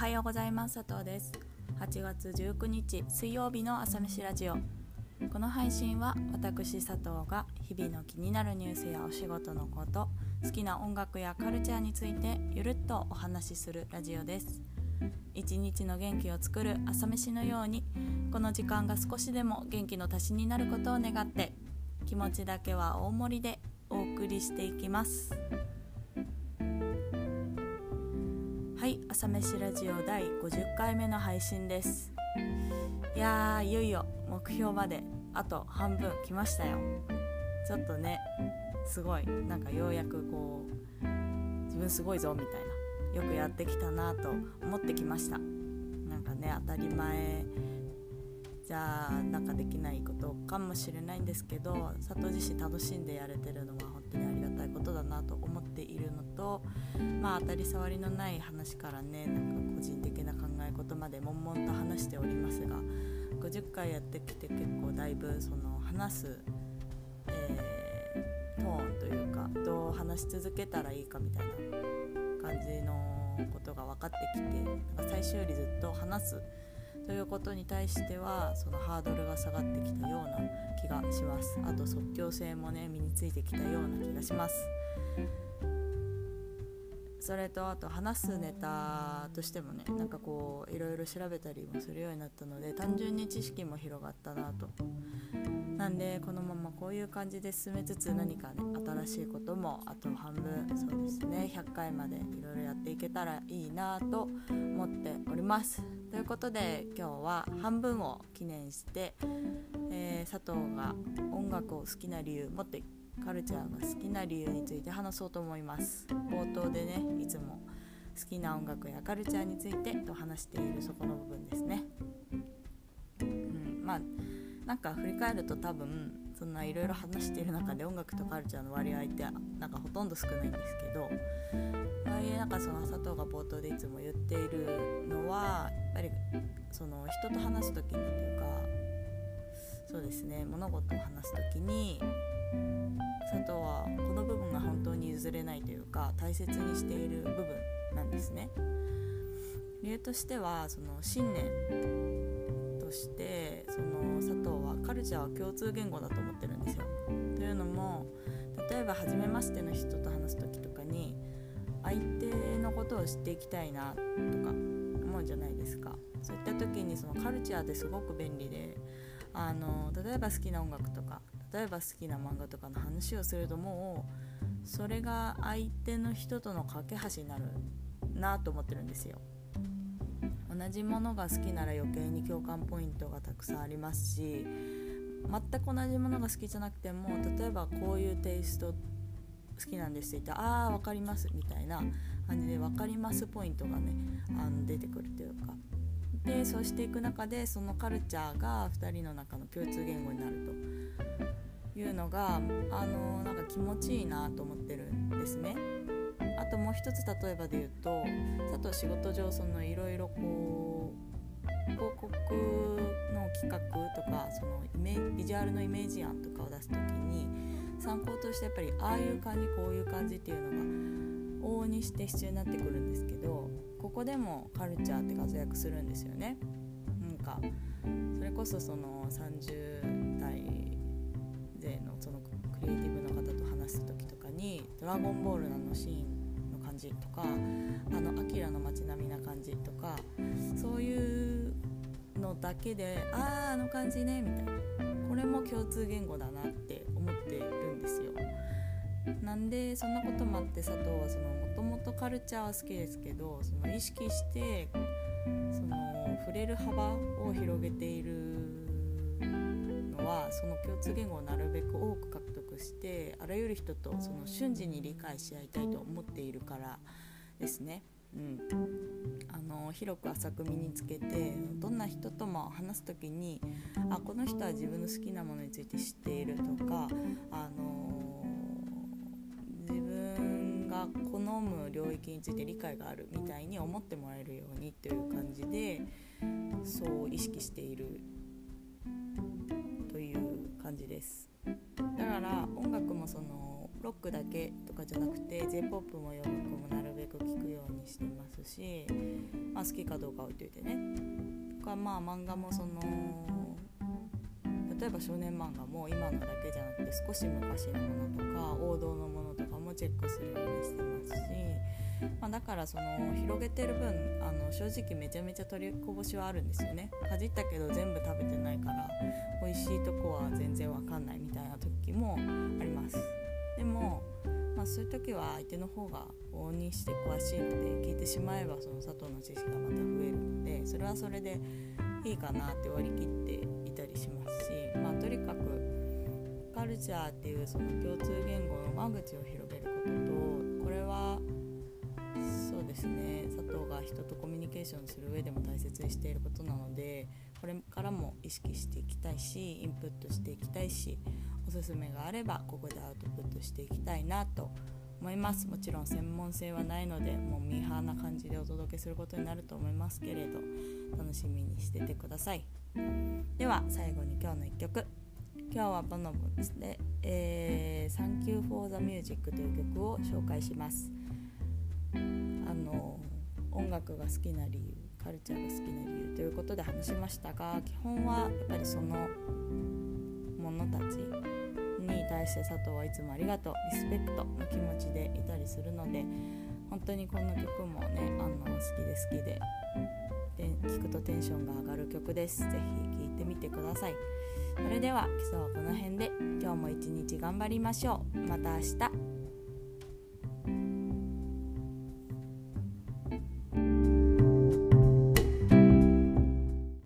はようございます。佐藤です。8月19日水曜日の朝飯ラジオ。この配信は私佐藤が日々の気になるニュースやお仕事のこと好きな音楽やカルチャーについてゆるっとお話しするラジオです。一日の元気を作る朝飯のようにこの時間が少しでも元気の足しになることを願って気持ちだけは大盛りでお送りしていきます。はい朝飯ラジオ第50回目の配信です。いやーいよいよ目標まであと半分来ましたよ。ちょっとねすごいなんかようやくこう自分すごいぞみたいなよくやってきたなと思ってきました。なんかね当たり前。じゃあなんかできないことかもしれないんですけど佐藤自身楽しんでやれてるのは本当にたいことだなと思っているのとまあ当たり障りのない話からねなんか個人的な考え事まで悶々と話しておりますが50回やってきて結構だいぶその話す、えー、トーンというかどう話し続けたらいいかみたいな感じのことが分かってきてなんか最終よりずっと話すということに対してはそのハードルが下がってきたような気がします。あと即興性もね身についてきたような気がします。それとあと話すネタとしてもねなんかこういろいろ調べたりもするようになったので単純に知識も広がったなと。なんでこのままこういう感じで進めつつ何かね新しいこともあと半分そうですね100回までいろいろやっていけたらいいなと思っております。ということで今日は半分を記念して、えー、佐藤が音楽を好きな理由もっとカルチャーが好きな理由について話そうと思います。冒頭でねいつも好きな音楽やカルチャーについてと話しているそこの部分ですね。うんまあなんか振り返ると多分そんないろいろ話している中で音楽とカルチャーの割合ってなんかほとんど少ないんですけどとはいえなんかその佐藤が冒頭でいつも言っているのはその人と話す時にというかそうですね物事を話す時に佐藤はこの部分が本当に譲れないというか大切にしている部分なんですね。理由としてはその信念としてその佐藤はカルチャーは共通言語だと思ってるんですよ。というのも例えば初めましての人と話す時とかに相手のことを知っていきたいなとかうじゃないですか。そういった時にそのカルチャーってすごく便利であの例えば好きな音楽とか例えば好きな漫画とかの話をするともうそれが相手の人との架け橋になるなと思ってるんですよ同じものが好きなら余計に共感ポイントがたくさんありますし全く同じものが好きじゃなくても例えばこういうテイスト好きなんですって言ってああ分かりますみたいな感じで分かりますポイントがねあの出てくるというかでそうしていく中でそのカルチャーが2人の中の共通言語になるというのがあのなんか気持ちいいなと思ってるんですね。あともう一つ例えばで言うと佐藤仕事上そのいろいろこう広告の企画とかそのイメビジュアルのイメージ案とかを出す時に参考としてやっぱりああいう感じこういう感じっていうのが往々にして必要になってくるんですけどここでもカルチャーって活躍するんですよね。なんかそれこそその30代勢のそのクリエイティブの方と話す時とかに「ドラゴンボール」のシーンの感じとかあの「アキラの街並みな感じとかそういうのだけで「あああの感じね」みたいなこれも共通言語だなって。なんでそんなこともあって佐藤はそのもともとカルチャーは好きですけどその意識してその触れる幅を広げているのはその共通言語をなるべく多く獲得してあらゆる人とその瞬時に理解し合いたいと思っているからですね。うん、あの広く浅く身につけてどんな人とも話す時にあこの人は自分の好きなものについて知っているとかあの好む領域について理解があるみたいに思ってもらえるようにという感じでそう意識しているという感じです。だから音楽もそのロックだけとかじゃなくて j p o p も洋楽もなるべく聴くようにしてますし、まあ、好きかどうか置いといてね。とかまあ漫画もその例えば少年漫画も今のだけじゃなくて少し昔のものとか王道のものチェックするようにしてますし、まあ、だからその広げてる分あの正直めちゃめちゃ取りこぼしはあるんですよね。かじったけど全部食べてないから美味しいとこは全然わかんないみたいな時もあります。でもまあ、そういう時は相手の方が往々にして詳しいので聞いてしまえばその佐藤の知識がまた増えるのでそれはそれでいいかなって割り切っていたりしますし、まあ、とにかくカルチャーっていうその共通言語の間口を広こととこれはそうですね。佐藤が人とコミュニケーションする上でも大切にしていることなのでこれからも意識していきたいしインプットしていきたいしおすすめがあればここでアウトプットしていきたいなと思います。もちろん専門性はないのでもうミーハーな感じでお届けすることになると思いますけれど楽しみにしててください。では最後に今日の1曲。今日はボノボですね、えー、Thank You for the Music という曲を紹介します。あの音楽が好きな理由カルチャーが好きな理由ということで話しましたが基本はやっぱりそのものたちに対して佐藤はいつもありがとうリスペクトの気持ちでいたりするので本当にこの曲もねあの好きで好きでで聴くとテンションが上がる曲です。是非聴いてみてください。それでは基礎はこの辺で。今日も一日頑張りましょう。また明日。